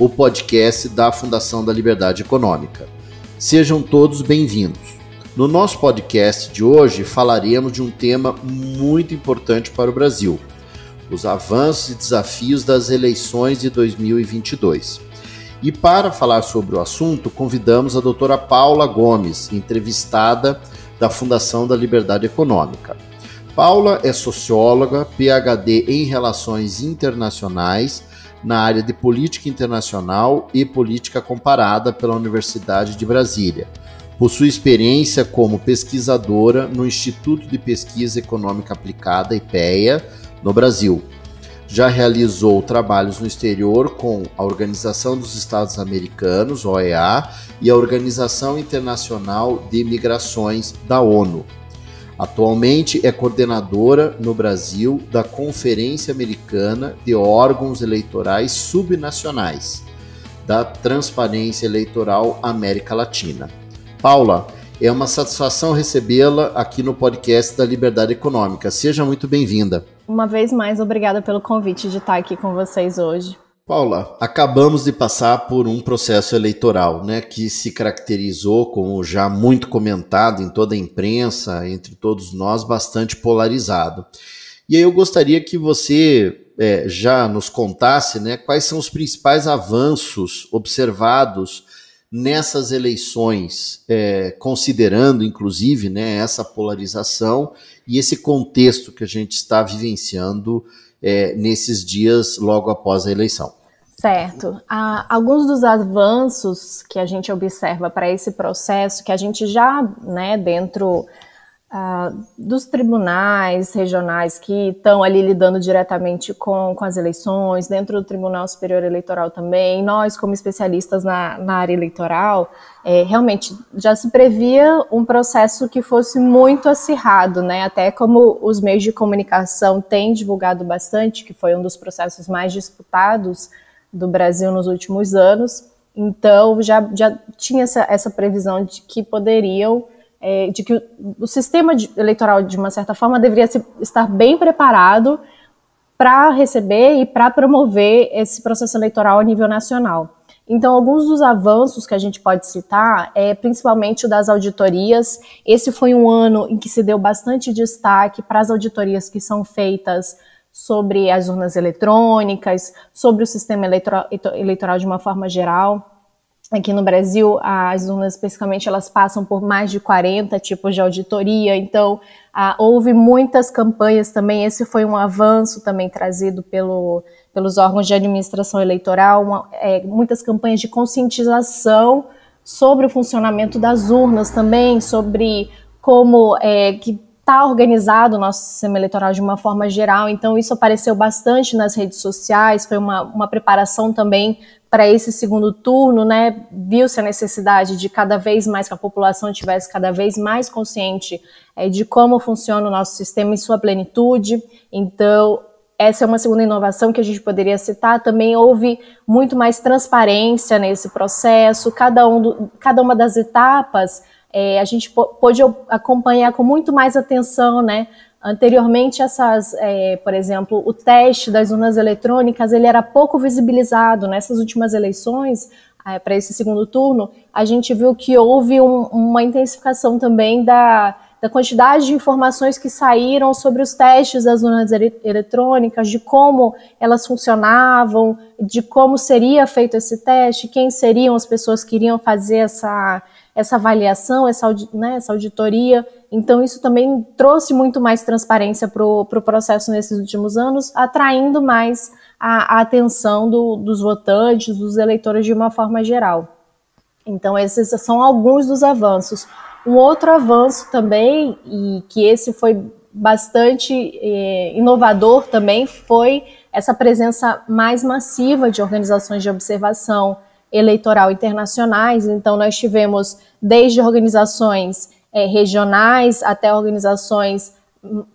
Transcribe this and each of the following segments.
o podcast da Fundação da Liberdade Econômica. Sejam todos bem-vindos. No nosso podcast de hoje falaremos de um tema muito importante para o Brasil: os avanços e desafios das eleições de 2022. E para falar sobre o assunto, convidamos a doutora Paula Gomes, entrevistada da Fundação da Liberdade Econômica. Paula é socióloga, PhD em Relações Internacionais na área de política internacional e política comparada pela Universidade de Brasília. Possui experiência como pesquisadora no Instituto de Pesquisa Econômica Aplicada, IPEA, no Brasil. Já realizou trabalhos no exterior com a Organização dos Estados Americanos, OEA, e a Organização Internacional de Migrações da ONU. Atualmente é coordenadora no Brasil da Conferência Americana de Órgãos Eleitorais Subnacionais da Transparência Eleitoral América Latina. Paula, é uma satisfação recebê-la aqui no podcast da Liberdade Econômica. Seja muito bem-vinda. Uma vez mais, obrigada pelo convite de estar aqui com vocês hoje. Paula, acabamos de passar por um processo eleitoral, né, que se caracterizou como já muito comentado em toda a imprensa, entre todos nós, bastante polarizado. E aí eu gostaria que você é, já nos contasse, né, quais são os principais avanços observados nessas eleições, é, considerando inclusive né, essa polarização e esse contexto que a gente está vivenciando é, nesses dias logo após a eleição. Certo. Ah, alguns dos avanços que a gente observa para esse processo, que a gente já, né, dentro ah, dos tribunais regionais que estão ali lidando diretamente com, com as eleições, dentro do Tribunal Superior Eleitoral também, nós, como especialistas na, na área eleitoral, é, realmente já se previa um processo que fosse muito acirrado, né? Até como os meios de comunicação têm divulgado bastante, que foi um dos processos mais disputados do Brasil nos últimos anos. Então, já, já tinha essa, essa previsão de que poderiam, é, de que o, o sistema de, eleitoral, de uma certa forma, deveria se, estar bem preparado para receber e para promover esse processo eleitoral a nível nacional. Então, alguns dos avanços que a gente pode citar é principalmente o das auditorias. Esse foi um ano em que se deu bastante destaque para as auditorias que são feitas sobre as urnas eletrônicas, sobre o sistema eleitoral, eleitoral de uma forma geral. Aqui no Brasil, as urnas especificamente elas passam por mais de 40 tipos de auditoria, então ah, houve muitas campanhas também. Esse foi um avanço também trazido pelo, pelos órgãos de administração eleitoral, uma, é, muitas campanhas de conscientização sobre o funcionamento das urnas também, sobre como é, que está organizado o nosso sistema eleitoral de uma forma geral, então isso apareceu bastante nas redes sociais, foi uma, uma preparação também para esse segundo turno, né? Viu-se a necessidade de cada vez mais que a população tivesse cada vez mais consciente é, de como funciona o nosso sistema em sua plenitude. Então, essa é uma segunda inovação que a gente poderia citar. Também houve muito mais transparência nesse processo, cada, um do, cada uma das etapas é, a gente pôde acompanhar com muito mais atenção, né? Anteriormente, essas, é, por exemplo, o teste das urnas eletrônicas, ele era pouco visibilizado. Nessas últimas eleições, é, para esse segundo turno, a gente viu que houve um, uma intensificação também da, da quantidade de informações que saíram sobre os testes das urnas eletrônicas, de como elas funcionavam, de como seria feito esse teste, quem seriam as pessoas que iriam fazer essa, essa avaliação, essa, né, essa auditoria. Então, isso também trouxe muito mais transparência para o pro processo nesses últimos anos, atraindo mais a, a atenção do, dos votantes, dos eleitores de uma forma geral. Então, esses são alguns dos avanços. Um outro avanço também, e que esse foi bastante eh, inovador também, foi essa presença mais massiva de organizações de observação, eleitoral internacionais. Então, nós tivemos desde organizações é, regionais até organizações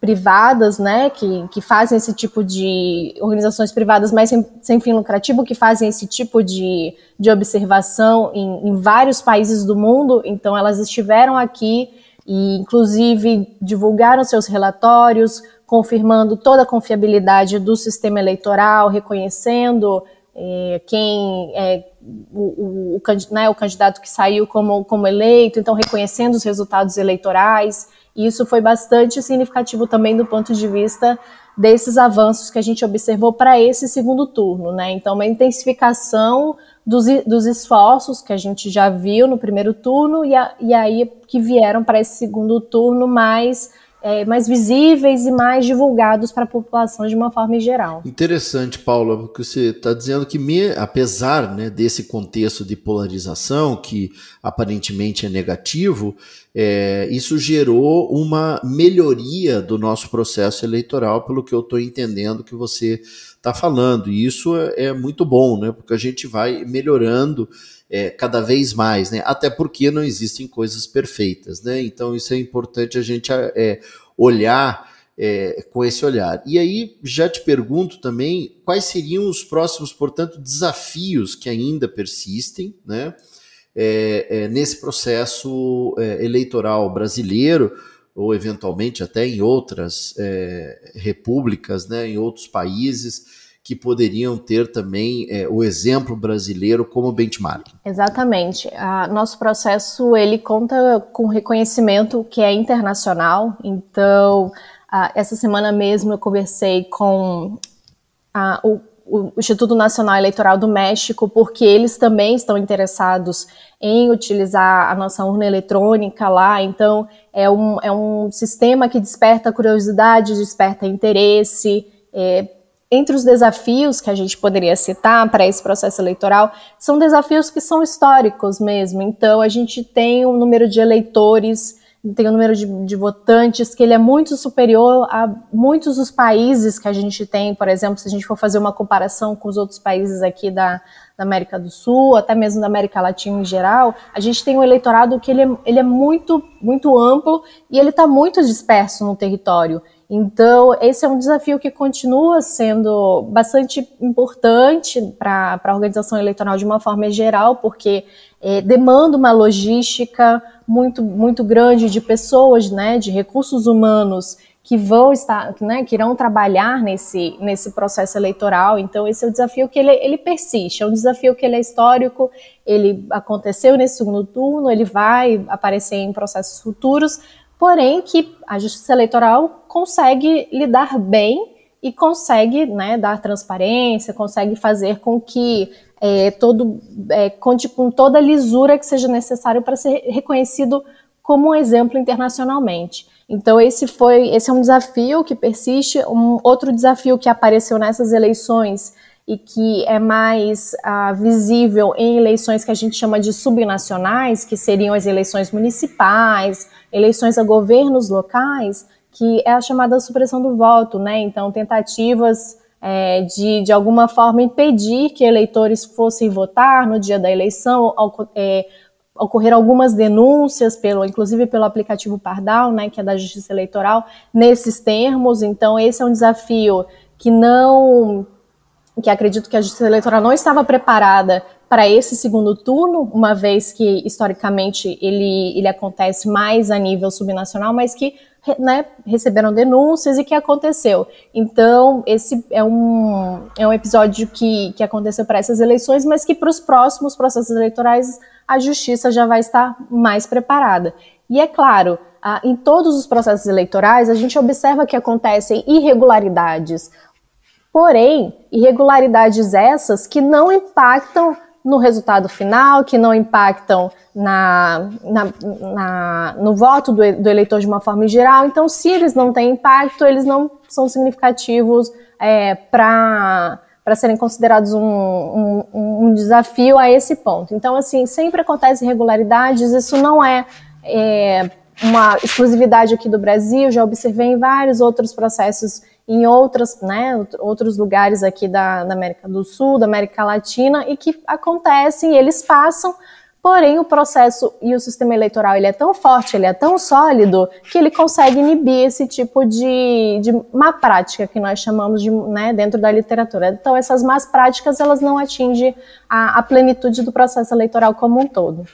privadas, né, que, que fazem esse tipo de organizações privadas, mas sem, sem fim lucrativo, que fazem esse tipo de, de observação em, em vários países do mundo. Então, elas estiveram aqui e, inclusive, divulgaram seus relatórios, confirmando toda a confiabilidade do sistema eleitoral, reconhecendo é, quem é o, o, o, né, o candidato que saiu como, como eleito, então reconhecendo os resultados eleitorais. E isso foi bastante significativo também do ponto de vista desses avanços que a gente observou para esse segundo turno, né? Então, uma intensificação dos, dos esforços que a gente já viu no primeiro turno e, a, e aí que vieram para esse segundo turno mais é, mais visíveis e mais divulgados para a população de uma forma geral. Interessante, Paula, porque você está dizendo que, me, apesar né, desse contexto de polarização, que aparentemente é negativo, é, isso gerou uma melhoria do nosso processo eleitoral, pelo que eu estou entendendo que você está falando. E isso é, é muito bom, né, porque a gente vai melhorando é, cada vez mais, né? Até porque não existem coisas perfeitas, né? Então isso é importante a gente é, olhar é, com esse olhar. E aí já te pergunto também quais seriam os próximos, portanto, desafios que ainda persistem, né? É, é, nesse processo é, eleitoral brasileiro ou eventualmente até em outras repúblicas, né? Em outros países que poderiam ter também é, o exemplo brasileiro como benchmark. Exatamente. A, nosso processo ele conta com reconhecimento que é internacional. Então, a, essa semana mesmo eu conversei com a, o, o Instituto Nacional Eleitoral do México, porque eles também estão interessados em utilizar a nossa urna eletrônica lá. Então, é um, é um sistema que desperta curiosidade, desperta interesse. É, entre os desafios que a gente poderia citar para esse processo eleitoral, são desafios que são históricos mesmo. Então, a gente tem um número de eleitores, tem um número de, de, votantes que ele é muito superior a muitos dos países que a gente tem. Por exemplo, se a gente for fazer uma comparação com os outros países aqui da, da América do Sul, até mesmo da América Latina em geral, a gente tem um eleitorado que ele é, ele é muito, muito amplo e ele está muito disperso no território. Então, esse é um desafio que continua sendo bastante importante para a organização eleitoral de uma forma geral, porque é, demanda uma logística muito, muito grande de pessoas, né, de recursos humanos que vão estar, né, que irão trabalhar nesse, nesse processo eleitoral. Então, esse é o desafio que ele, ele persiste, é um desafio que ele é histórico, ele aconteceu nesse segundo turno, ele vai aparecer em processos futuros, porém que a Justiça Eleitoral consegue lidar bem e consegue né, dar transparência, consegue fazer com que é, todo é, conte com toda a lisura que seja necessário para ser reconhecido como um exemplo internacionalmente. Então esse foi esse é um desafio que persiste. Um outro desafio que apareceu nessas eleições e que é mais uh, visível em eleições que a gente chama de subnacionais, que seriam as eleições municipais, eleições a governos locais, que é a chamada supressão do voto, né? Então, tentativas é, de, de alguma forma, impedir que eleitores fossem votar no dia da eleição, é, ocorreram algumas denúncias, pelo, inclusive pelo aplicativo Pardal, né, que é da Justiça Eleitoral, nesses termos. Então, esse é um desafio que não que acredito que a Justiça Eleitoral não estava preparada para esse segundo turno, uma vez que historicamente ele, ele acontece mais a nível subnacional, mas que né, receberam denúncias e que aconteceu. Então, esse é um, é um episódio que, que aconteceu para essas eleições, mas que para os próximos processos eleitorais a justiça já vai estar mais preparada. E é claro, em todos os processos eleitorais, a gente observa que acontecem irregularidades, porém, irregularidades essas que não impactam no resultado final, que não impactam na, na, na, no voto do, do, eleitor de uma forma geral. Então, se eles não têm impacto, eles não são significativos é, para para serem considerados um, um, um, desafio a esse ponto. Então, assim, sempre acontecem irregularidades, isso não é, é uma exclusividade aqui do Brasil, já observei em vários outros processos em outras, né, outros lugares aqui da, da América do Sul, da América Latina, e que acontecem, eles passam, porém o processo e o sistema eleitoral ele é tão forte, ele é tão sólido, que ele consegue inibir esse tipo de, de má prática que nós chamamos de, né, dentro da literatura. Então essas más práticas, elas não atingem a, a plenitude do processo eleitoral como um todo.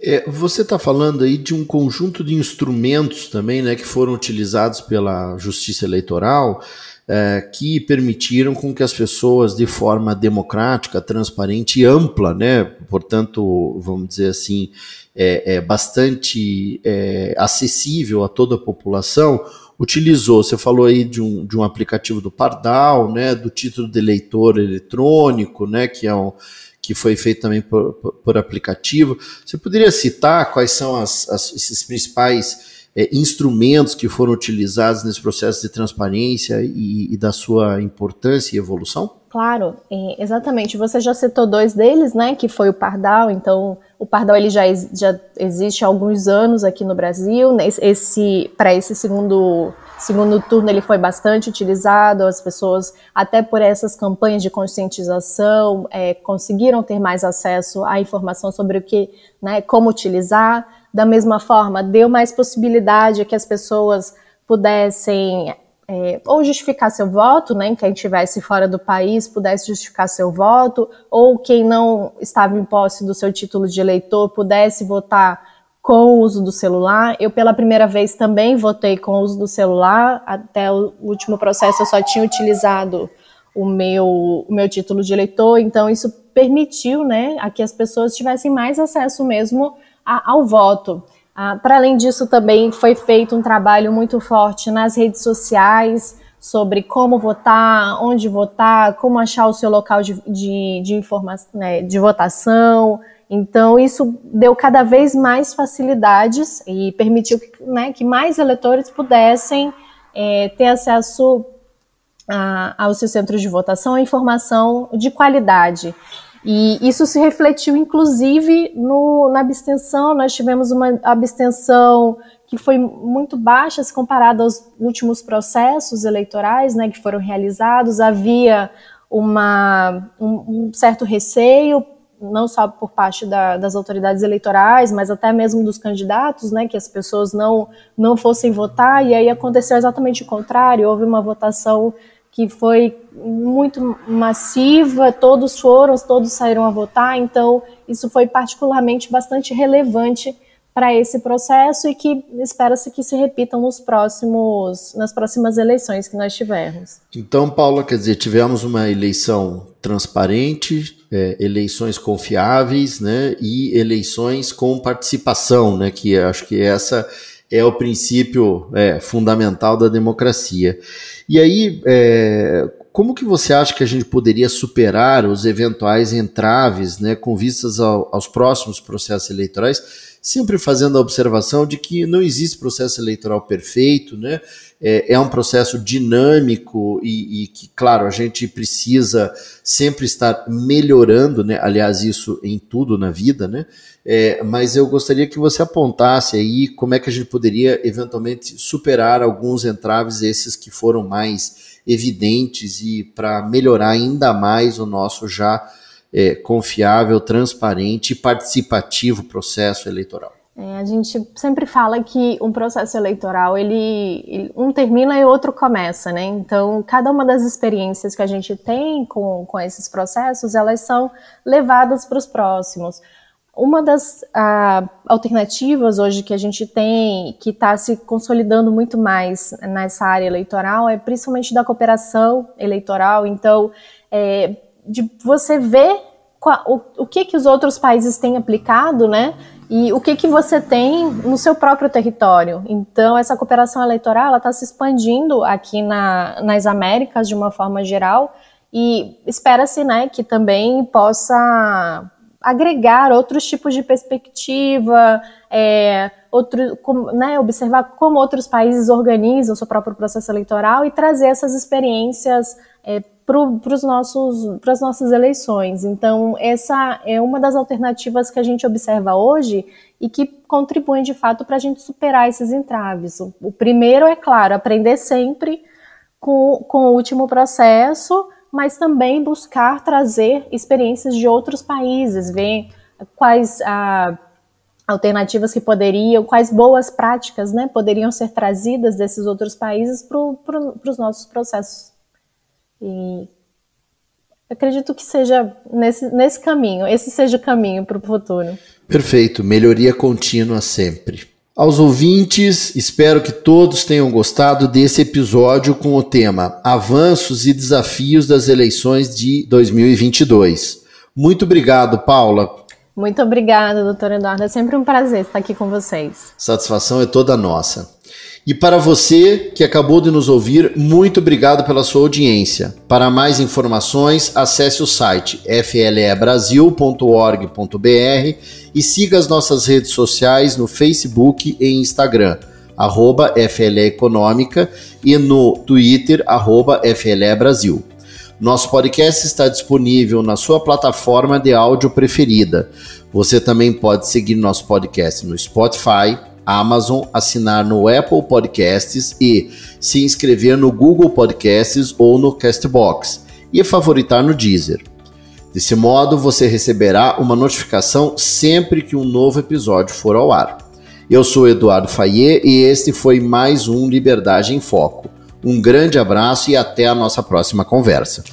É, você está falando aí de um conjunto de instrumentos também, né, que foram utilizados pela Justiça Eleitoral, é, que permitiram com que as pessoas, de forma democrática, transparente e ampla, né, portanto, vamos dizer assim, é, é bastante é, acessível a toda a população, utilizou. Você falou aí de um, de um aplicativo do Pardal, né, do título de eleitor eletrônico, né, que é um que foi feito também por, por, aplicativo. Você poderia citar quais são as, as, esses principais é, instrumentos que foram utilizados nesse processo de transparência e, e da sua importância e evolução? Claro, exatamente. Você já citou dois deles, né? Que foi o Pardal. Então, o Pardal ele já, já existe há alguns anos aqui no Brasil. Esse para esse segundo Segundo turno ele foi bastante utilizado, as pessoas, até por essas campanhas de conscientização, é, conseguiram ter mais acesso à informação sobre o que, né, como utilizar. Da mesma forma, deu mais possibilidade que as pessoas pudessem é, ou justificar seu voto, né, quem estivesse fora do país pudesse justificar seu voto, ou quem não estava em posse do seu título de eleitor pudesse votar com o uso do celular. Eu, pela primeira vez, também votei com o uso do celular. Até o último processo, eu só tinha utilizado o meu, o meu título de eleitor. Então, isso permitiu né, a que as pessoas tivessem mais acesso mesmo a, ao voto. Ah, Para além disso, também foi feito um trabalho muito forte nas redes sociais sobre como votar, onde votar, como achar o seu local de, de, de, né, de votação, então, isso deu cada vez mais facilidades e permitiu que, né, que mais eleitores pudessem é, ter acesso a, ao seu centro de votação a informação de qualidade. E isso se refletiu, inclusive, no, na abstenção. Nós tivemos uma abstenção que foi muito baixa se comparada aos últimos processos eleitorais né, que foram realizados. Havia uma, um, um certo receio não só por parte da, das autoridades eleitorais, mas até mesmo dos candidatos, né, que as pessoas não, não fossem votar, e aí aconteceu exatamente o contrário, houve uma votação que foi muito massiva, todos foram, todos saíram a votar, então isso foi particularmente bastante relevante para esse processo e que espera-se que se repitam nos próximos, nas próximas eleições que nós tivermos. Então, Paula, quer dizer, tivemos uma eleição transparente, é, eleições confiáveis, né, e eleições com participação, né, que acho que essa é o princípio é, fundamental da democracia. E aí, é, como que você acha que a gente poderia superar os eventuais entraves, né, com vistas ao, aos próximos processos eleitorais? sempre fazendo a observação de que não existe processo eleitoral perfeito, né? É, é um processo dinâmico e, e, que, claro, a gente precisa sempre estar melhorando, né? Aliás, isso em tudo na vida, né? É, mas eu gostaria que você apontasse aí como é que a gente poderia eventualmente superar alguns entraves, esses que foram mais evidentes, e para melhorar ainda mais o nosso já é, confiável, transparente e participativo processo eleitoral. É, a gente sempre fala que um processo eleitoral ele, ele, um termina e outro começa, né? Então cada uma das experiências que a gente tem com, com esses processos elas são levadas para os próximos. Uma das ah, alternativas hoje que a gente tem, que está se consolidando muito mais nessa área eleitoral, é principalmente da cooperação eleitoral. Então, é, de você ver o, o que que os outros países têm aplicado, né? E o que que você tem no seu próprio território. Então, essa cooperação eleitoral está se expandindo aqui na, nas Américas de uma forma geral e espera-se, né, que também possa agregar outros tipos de perspectiva, é, outro, como, né, observar como outros países organizam o seu próprio processo eleitoral e trazer essas experiências é, para as nossas eleições. Então, essa é uma das alternativas que a gente observa hoje e que contribuem de fato para a gente superar esses entraves. O, o, primeiro é, claro, aprender sempre com, com o último processo, mas também buscar trazer experiências de outros países, ver quais ah, alternativas que poderiam, quais boas práticas né, poderiam ser trazidas desses outros países para pro, os nossos processos e acredito que seja nesse, nesse caminho, esse seja o caminho para o futuro. Perfeito, melhoria contínua sempre. Aos ouvintes, espero que todos tenham gostado desse episódio com o tema Avanços e Desafios das Eleições de 2022. Muito obrigado, Paula. Muito obrigada, doutor Eduardo. É sempre um prazer estar aqui com vocês. Satisfação é toda nossa. E para você que acabou de nos ouvir, muito obrigado pela sua audiência. Para mais informações, acesse o site flebrasil.org.br e siga as nossas redes sociais no Facebook e Instagram, arroba FLE Econômica e no Twitter, arroba FLE Brasil. Nosso podcast está disponível na sua plataforma de áudio preferida. Você também pode seguir nosso podcast no Spotify, Amazon, assinar no Apple Podcasts e se inscrever no Google Podcasts ou no Castbox e favoritar no Deezer. Desse modo, você receberá uma notificação sempre que um novo episódio for ao ar. Eu sou Eduardo Fayet e este foi mais um Liberdade em Foco. Um grande abraço e até a nossa próxima conversa.